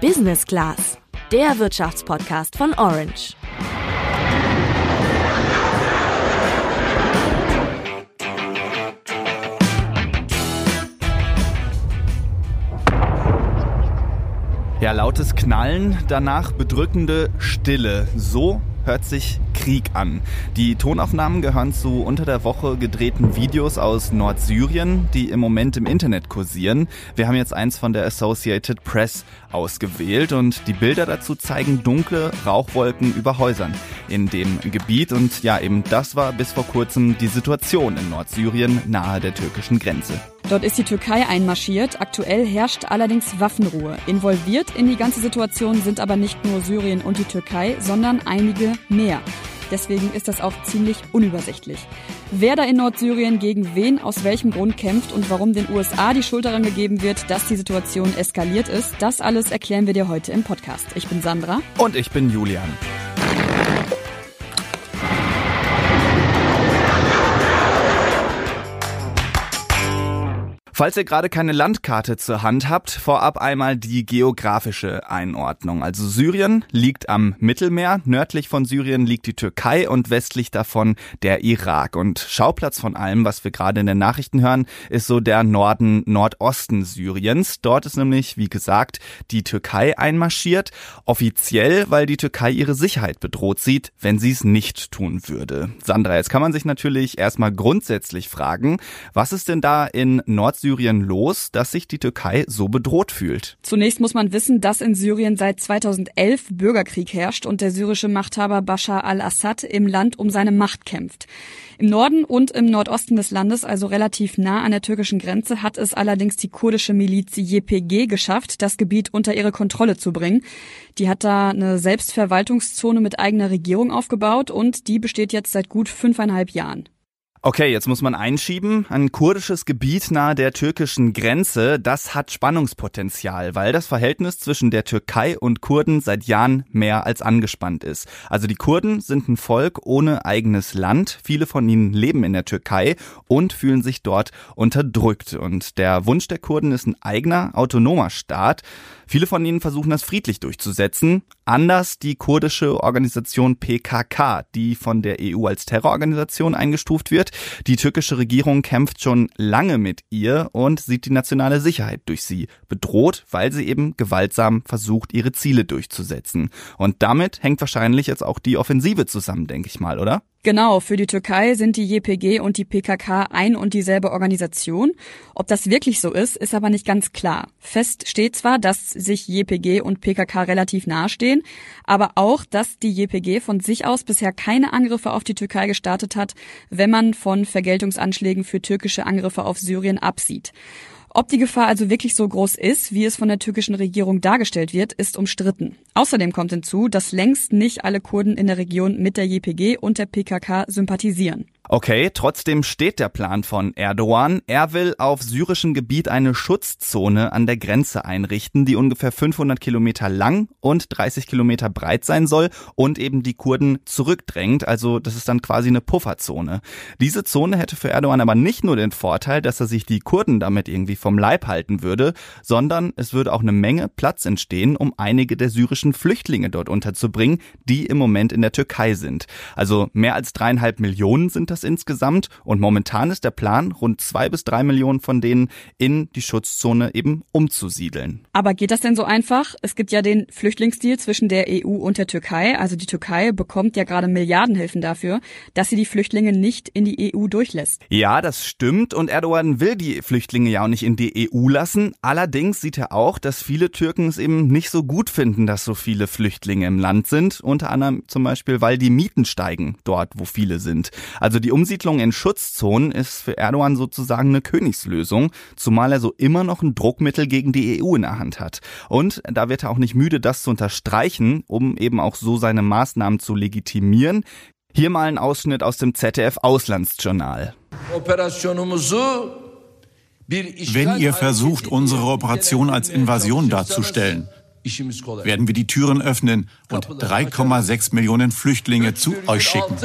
Business Class, der Wirtschaftspodcast von Orange. Ja, lautes Knallen, danach bedrückende Stille. So hört sich Krieg an. Die Tonaufnahmen gehören zu unter der Woche gedrehten Videos aus Nordsyrien, die im Moment im Internet kursieren. Wir haben jetzt eins von der Associated Press ausgewählt und die Bilder dazu zeigen dunkle Rauchwolken über Häusern in dem Gebiet und ja, eben das war bis vor kurzem die Situation in Nordsyrien nahe der türkischen Grenze. Dort ist die Türkei einmarschiert. Aktuell herrscht allerdings Waffenruhe. Involviert in die ganze Situation sind aber nicht nur Syrien und die Türkei, sondern einige mehr. Deswegen ist das auch ziemlich unübersichtlich. Wer da in Nordsyrien gegen wen aus welchem Grund kämpft und warum den USA die Schuld daran gegeben wird, dass die Situation eskaliert ist, das alles erklären wir dir heute im Podcast. Ich bin Sandra. Und ich bin Julian. Falls ihr gerade keine Landkarte zur Hand habt, vorab einmal die geografische Einordnung. Also Syrien liegt am Mittelmeer, nördlich von Syrien liegt die Türkei und westlich davon der Irak. Und Schauplatz von allem, was wir gerade in den Nachrichten hören, ist so der Norden, Nordosten Syriens. Dort ist nämlich, wie gesagt, die Türkei einmarschiert. Offiziell, weil die Türkei ihre Sicherheit bedroht sieht, wenn sie es nicht tun würde. Sandra, jetzt kann man sich natürlich erstmal grundsätzlich fragen, was ist denn da in Nordsyrien Syrien los, dass sich die Türkei so bedroht fühlt? Zunächst muss man wissen, dass in Syrien seit 2011 Bürgerkrieg herrscht und der syrische Machthaber Bashar al-Assad im Land um seine Macht kämpft. Im Norden und im Nordosten des Landes, also relativ nah an der türkischen Grenze, hat es allerdings die kurdische Miliz YPG geschafft, das Gebiet unter ihre Kontrolle zu bringen. Die hat da eine Selbstverwaltungszone mit eigener Regierung aufgebaut und die besteht jetzt seit gut fünfeinhalb Jahren. Okay, jetzt muss man einschieben. Ein kurdisches Gebiet nahe der türkischen Grenze, das hat Spannungspotenzial, weil das Verhältnis zwischen der Türkei und Kurden seit Jahren mehr als angespannt ist. Also die Kurden sind ein Volk ohne eigenes Land. Viele von ihnen leben in der Türkei und fühlen sich dort unterdrückt. Und der Wunsch der Kurden ist ein eigener, autonomer Staat. Viele von ihnen versuchen das friedlich durchzusetzen. Anders die kurdische Organisation PKK, die von der EU als Terrororganisation eingestuft wird. Die türkische Regierung kämpft schon lange mit ihr und sieht die nationale Sicherheit durch sie bedroht, weil sie eben gewaltsam versucht, ihre Ziele durchzusetzen. Und damit hängt wahrscheinlich jetzt auch die Offensive zusammen, denke ich mal, oder? Genau, für die Türkei sind die JPG und die PKK ein und dieselbe Organisation. Ob das wirklich so ist, ist aber nicht ganz klar. Fest steht zwar, dass sich JPG und PKK relativ nahestehen, aber auch, dass die JPG von sich aus bisher keine Angriffe auf die Türkei gestartet hat, wenn man von Vergeltungsanschlägen für türkische Angriffe auf Syrien absieht. Ob die Gefahr also wirklich so groß ist, wie es von der türkischen Regierung dargestellt wird, ist umstritten. Außerdem kommt hinzu, dass längst nicht alle Kurden in der Region mit der JPG und der PKK sympathisieren. Okay, trotzdem steht der Plan von Erdogan. Er will auf syrischem Gebiet eine Schutzzone an der Grenze einrichten, die ungefähr 500 Kilometer lang und 30 Kilometer breit sein soll und eben die Kurden zurückdrängt. Also das ist dann quasi eine Pufferzone. Diese Zone hätte für Erdogan aber nicht nur den Vorteil, dass er sich die Kurden damit irgendwie vom Leib halten würde, sondern es würde auch eine Menge Platz entstehen, um einige der syrischen Flüchtlinge dort unterzubringen, die im Moment in der Türkei sind. Also mehr als dreieinhalb Millionen sind das insgesamt und momentan ist der Plan, rund zwei bis drei Millionen von denen in die Schutzzone eben umzusiedeln. Aber geht das denn so einfach? Es gibt ja den Flüchtlingsdeal zwischen der EU und der Türkei. Also die Türkei bekommt ja gerade Milliardenhilfen dafür, dass sie die Flüchtlinge nicht in die EU durchlässt. Ja, das stimmt und Erdogan will die Flüchtlinge ja auch nicht in die EU lassen. Allerdings sieht er auch, dass viele Türken es eben nicht so gut finden, dass so viele Flüchtlinge im Land sind. Unter anderem zum Beispiel, weil die Mieten steigen dort, wo viele sind. Also die Umsiedlung in Schutzzonen ist für Erdogan sozusagen eine Königslösung, zumal er so immer noch ein Druckmittel gegen die EU in der Hand hat. Und da wird er auch nicht müde, das zu unterstreichen, um eben auch so seine Maßnahmen zu legitimieren. Hier mal ein Ausschnitt aus dem ZDF Auslandsjournal. Wenn ihr versucht, unsere Operation als Invasion darzustellen, werden wir die Türen öffnen und 3,6 Millionen Flüchtlinge zu euch schicken.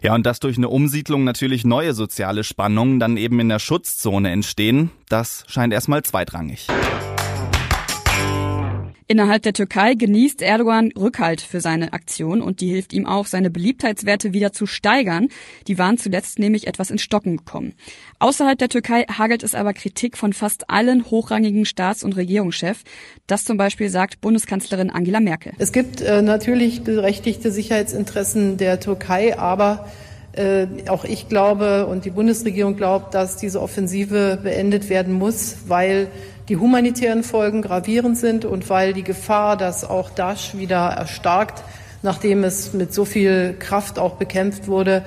Ja, und dass durch eine Umsiedlung natürlich neue soziale Spannungen dann eben in der Schutzzone entstehen, das scheint erstmal zweitrangig. Innerhalb der Türkei genießt Erdogan Rückhalt für seine Aktion und die hilft ihm auch, seine Beliebtheitswerte wieder zu steigern. Die waren zuletzt nämlich etwas in Stocken gekommen. Außerhalb der Türkei hagelt es aber Kritik von fast allen hochrangigen Staats- und Regierungschefs. Das zum Beispiel sagt Bundeskanzlerin Angela Merkel. Es gibt äh, natürlich berechtigte Sicherheitsinteressen der Türkei, aber äh, auch ich glaube und die Bundesregierung glaubt, dass diese Offensive beendet werden muss, weil die humanitären Folgen gravierend sind und weil die Gefahr, dass auch Daesh wieder erstarkt, nachdem es mit so viel Kraft auch bekämpft wurde,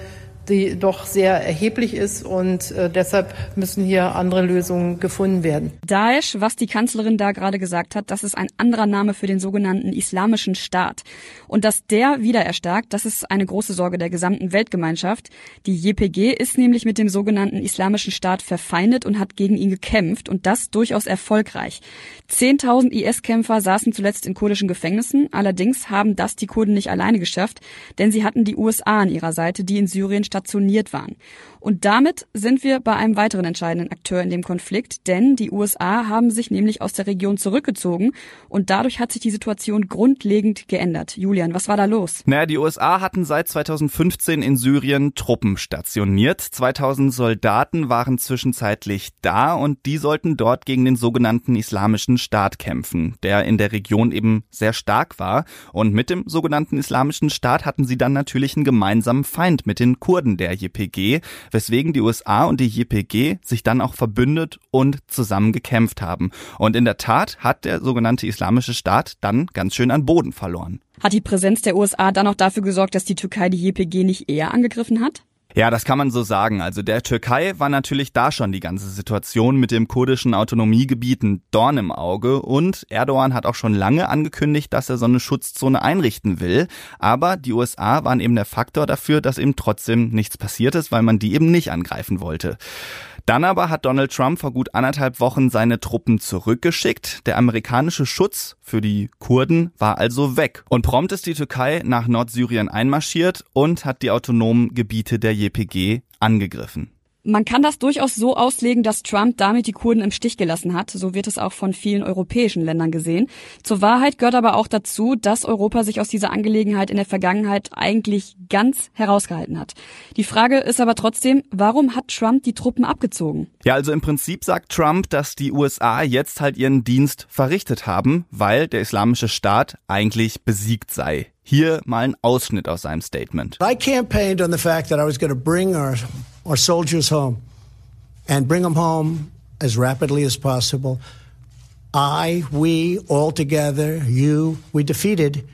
die doch sehr erheblich ist und äh, deshalb müssen hier andere Lösungen gefunden werden. Daesh, was die Kanzlerin da gerade gesagt hat, das ist ein anderer Name für den sogenannten Islamischen Staat. Und dass der wieder erstarkt, das ist eine große Sorge der gesamten Weltgemeinschaft. Die JPG ist nämlich mit dem sogenannten Islamischen Staat verfeindet und hat gegen ihn gekämpft und das durchaus erfolgreich. Zehntausend IS-Kämpfer saßen zuletzt in kurdischen Gefängnissen, allerdings haben das die Kurden nicht alleine geschafft, denn sie hatten die USA an ihrer Seite, die in Syrien stationiert waren. Und damit sind wir bei einem weiteren entscheidenden Akteur in dem Konflikt, denn die USA haben sich nämlich aus der Region zurückgezogen und dadurch hat sich die Situation grundlegend geändert. Julian, was war da los? Naja, die USA hatten seit 2015 in Syrien Truppen stationiert. 2000 Soldaten waren zwischenzeitlich da und die sollten dort gegen den sogenannten Islamischen Staat kämpfen, der in der Region eben sehr stark war. Und mit dem sogenannten Islamischen Staat hatten sie dann natürlich einen gemeinsamen Feind mit den Kurden der JPG weswegen die USA und die JPG sich dann auch verbündet und zusammen gekämpft haben. Und in der Tat hat der sogenannte Islamische Staat dann ganz schön an Boden verloren. Hat die Präsenz der USA dann auch dafür gesorgt, dass die Türkei die JPG nicht eher angegriffen hat? Ja, das kann man so sagen. Also der Türkei war natürlich da schon die ganze Situation mit dem kurdischen Autonomiegebiet ein Dorn im Auge und Erdogan hat auch schon lange angekündigt, dass er so eine Schutzzone einrichten will. Aber die USA waren eben der Faktor dafür, dass eben trotzdem nichts passiert ist, weil man die eben nicht angreifen wollte. Dann aber hat Donald Trump vor gut anderthalb Wochen seine Truppen zurückgeschickt. Der amerikanische Schutz für die Kurden war also weg. Und prompt ist die Türkei nach Nordsyrien einmarschiert und hat die autonomen Gebiete der JPG angegriffen. Man kann das durchaus so auslegen, dass Trump damit die Kurden im Stich gelassen hat. So wird es auch von vielen europäischen Ländern gesehen. Zur Wahrheit gehört aber auch dazu, dass Europa sich aus dieser Angelegenheit in der Vergangenheit eigentlich ganz herausgehalten hat. Die Frage ist aber trotzdem, warum hat Trump die Truppen abgezogen? Ja, also im Prinzip sagt Trump, dass die USA jetzt halt ihren Dienst verrichtet haben, weil der islamische Staat eigentlich besiegt sei. Hier mal ein Ausschnitt aus seinem Statement. I campaigned on the fact that I was going to bring our our soldiers home and bring them home as rapidly as possible. I, we, all together, you, we defeated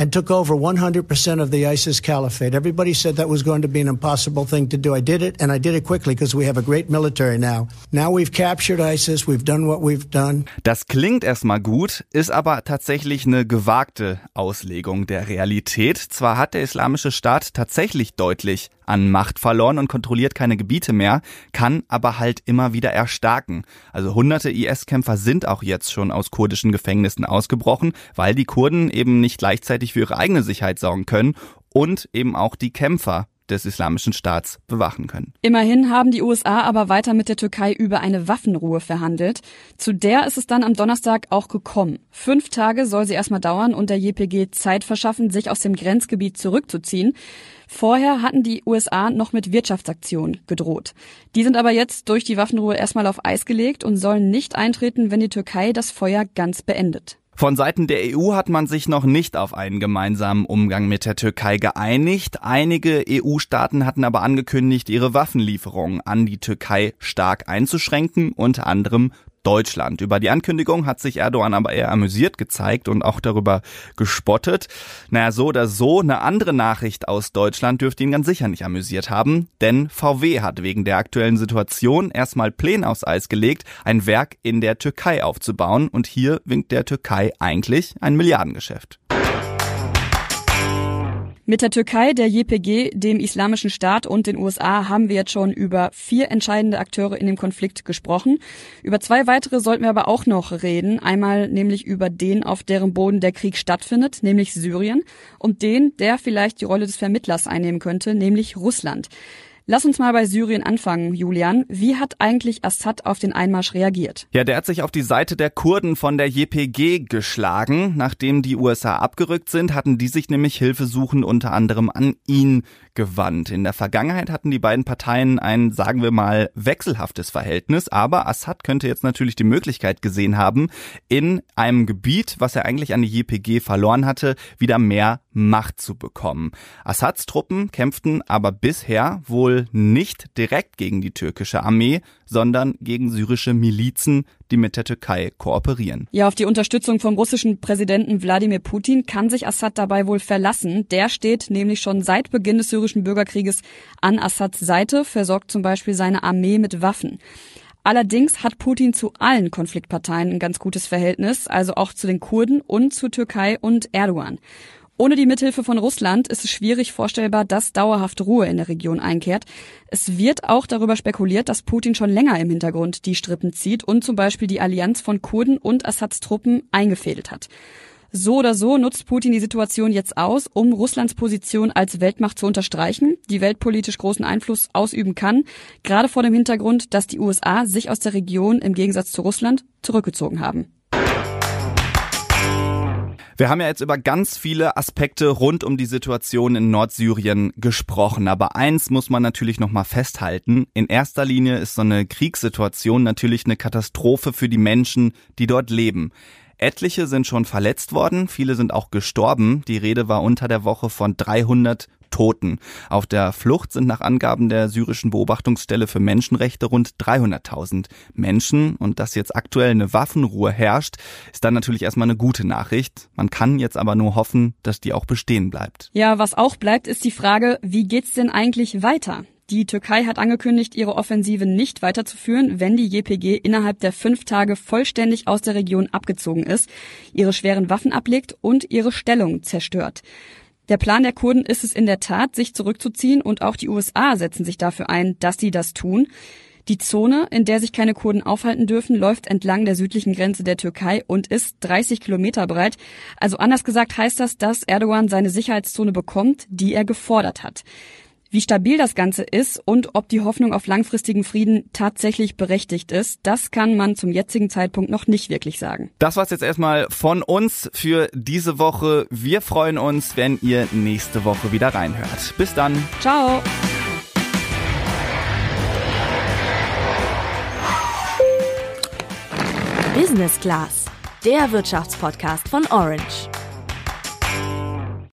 and took over 100% of the ISIS caliphate. Everybody said that was going to be an impossible thing to do. I did it, and I did it quickly because we have a great military now. Now we've captured ISIS, we've done what we've done. Das klingt erstmal gut, ist aber tatsächlich eine gewagte Auslegung der Realität. Zwar hat der Islamische Staat tatsächlich deutlich an Macht verloren und kontrolliert keine Gebiete mehr, kann aber halt immer wieder erstarken. Also hunderte IS-Kämpfer sind auch jetzt schon aus kurdischen Gefängnissen ausgebrochen, weil die Kurden eben nicht gleichzeitig für ihre eigene Sicherheit sorgen können und eben auch die Kämpfer des Islamischen Staats bewachen können. Immerhin haben die USA aber weiter mit der Türkei über eine Waffenruhe verhandelt. Zu der ist es dann am Donnerstag auch gekommen. Fünf Tage soll sie erstmal dauern und der JPG Zeit verschaffen, sich aus dem Grenzgebiet zurückzuziehen. Vorher hatten die USA noch mit Wirtschaftsaktionen gedroht. Die sind aber jetzt durch die Waffenruhe erstmal auf Eis gelegt und sollen nicht eintreten, wenn die Türkei das Feuer ganz beendet. Von Seiten der EU hat man sich noch nicht auf einen gemeinsamen Umgang mit der Türkei geeinigt. Einige EU-Staaten hatten aber angekündigt, ihre Waffenlieferungen an die Türkei stark einzuschränken, unter anderem Deutschland. Über die Ankündigung hat sich Erdogan aber eher amüsiert gezeigt und auch darüber gespottet. Naja, so oder so, eine andere Nachricht aus Deutschland dürfte ihn ganz sicher nicht amüsiert haben, denn VW hat wegen der aktuellen Situation erstmal Pläne aufs Eis gelegt, ein Werk in der Türkei aufzubauen und hier winkt der Türkei eigentlich ein Milliardengeschäft. Mit der Türkei, der JPG, dem Islamischen Staat und den USA haben wir jetzt schon über vier entscheidende Akteure in dem Konflikt gesprochen. Über zwei weitere sollten wir aber auch noch reden. Einmal nämlich über den, auf deren Boden der Krieg stattfindet, nämlich Syrien, und den, der vielleicht die Rolle des Vermittlers einnehmen könnte, nämlich Russland. Lass uns mal bei Syrien anfangen, Julian. Wie hat eigentlich Assad auf den Einmarsch reagiert? Ja, der hat sich auf die Seite der Kurden von der JPG geschlagen. Nachdem die USA abgerückt sind, hatten die sich nämlich Hilfe suchen unter anderem an ihn gewandt. In der Vergangenheit hatten die beiden Parteien ein, sagen wir mal, wechselhaftes Verhältnis, aber Assad könnte jetzt natürlich die Möglichkeit gesehen haben, in einem Gebiet, was er eigentlich an die JPG verloren hatte, wieder mehr Macht zu bekommen. Assads Truppen kämpften aber bisher wohl nicht direkt gegen die türkische Armee, sondern gegen syrische Milizen, die mit der Türkei kooperieren. Ja, auf die Unterstützung vom russischen Präsidenten Wladimir Putin kann sich Assad dabei wohl verlassen. Der steht nämlich schon seit Beginn des syrischen Bürgerkrieges an Assads Seite, versorgt zum Beispiel seine Armee mit Waffen. Allerdings hat Putin zu allen Konfliktparteien ein ganz gutes Verhältnis, also auch zu den Kurden und zu Türkei und Erdogan. Ohne die Mithilfe von Russland ist es schwierig vorstellbar, dass dauerhaft Ruhe in der Region einkehrt. Es wird auch darüber spekuliert, dass Putin schon länger im Hintergrund die Strippen zieht und zum Beispiel die Allianz von Kurden und Assads Truppen eingefädelt hat. So oder so nutzt Putin die Situation jetzt aus, um Russlands Position als Weltmacht zu unterstreichen, die weltpolitisch großen Einfluss ausüben kann, gerade vor dem Hintergrund, dass die USA sich aus der Region im Gegensatz zu Russland zurückgezogen haben. Wir haben ja jetzt über ganz viele Aspekte rund um die Situation in Nordsyrien gesprochen, aber eins muss man natürlich noch mal festhalten. In erster Linie ist so eine Kriegssituation natürlich eine Katastrophe für die Menschen, die dort leben. Etliche sind schon verletzt worden, viele sind auch gestorben. Die Rede war unter der Woche von 300 Toten. Auf der Flucht sind nach Angaben der syrischen Beobachtungsstelle für Menschenrechte rund 300.000 Menschen. Und dass jetzt aktuell eine Waffenruhe herrscht, ist dann natürlich erstmal eine gute Nachricht. Man kann jetzt aber nur hoffen, dass die auch bestehen bleibt. Ja, was auch bleibt, ist die Frage, wie geht's denn eigentlich weiter? Die Türkei hat angekündigt, ihre Offensive nicht weiterzuführen, wenn die JPG innerhalb der fünf Tage vollständig aus der Region abgezogen ist, ihre schweren Waffen ablegt und ihre Stellung zerstört. Der Plan der Kurden ist es in der Tat, sich zurückzuziehen und auch die USA setzen sich dafür ein, dass sie das tun. Die Zone, in der sich keine Kurden aufhalten dürfen, läuft entlang der südlichen Grenze der Türkei und ist 30 Kilometer breit. Also anders gesagt heißt das, dass Erdogan seine Sicherheitszone bekommt, die er gefordert hat. Wie stabil das Ganze ist und ob die Hoffnung auf langfristigen Frieden tatsächlich berechtigt ist, das kann man zum jetzigen Zeitpunkt noch nicht wirklich sagen. Das war's jetzt erstmal von uns für diese Woche. Wir freuen uns, wenn ihr nächste Woche wieder reinhört. Bis dann. Ciao. Business Class, der Wirtschaftspodcast von Orange.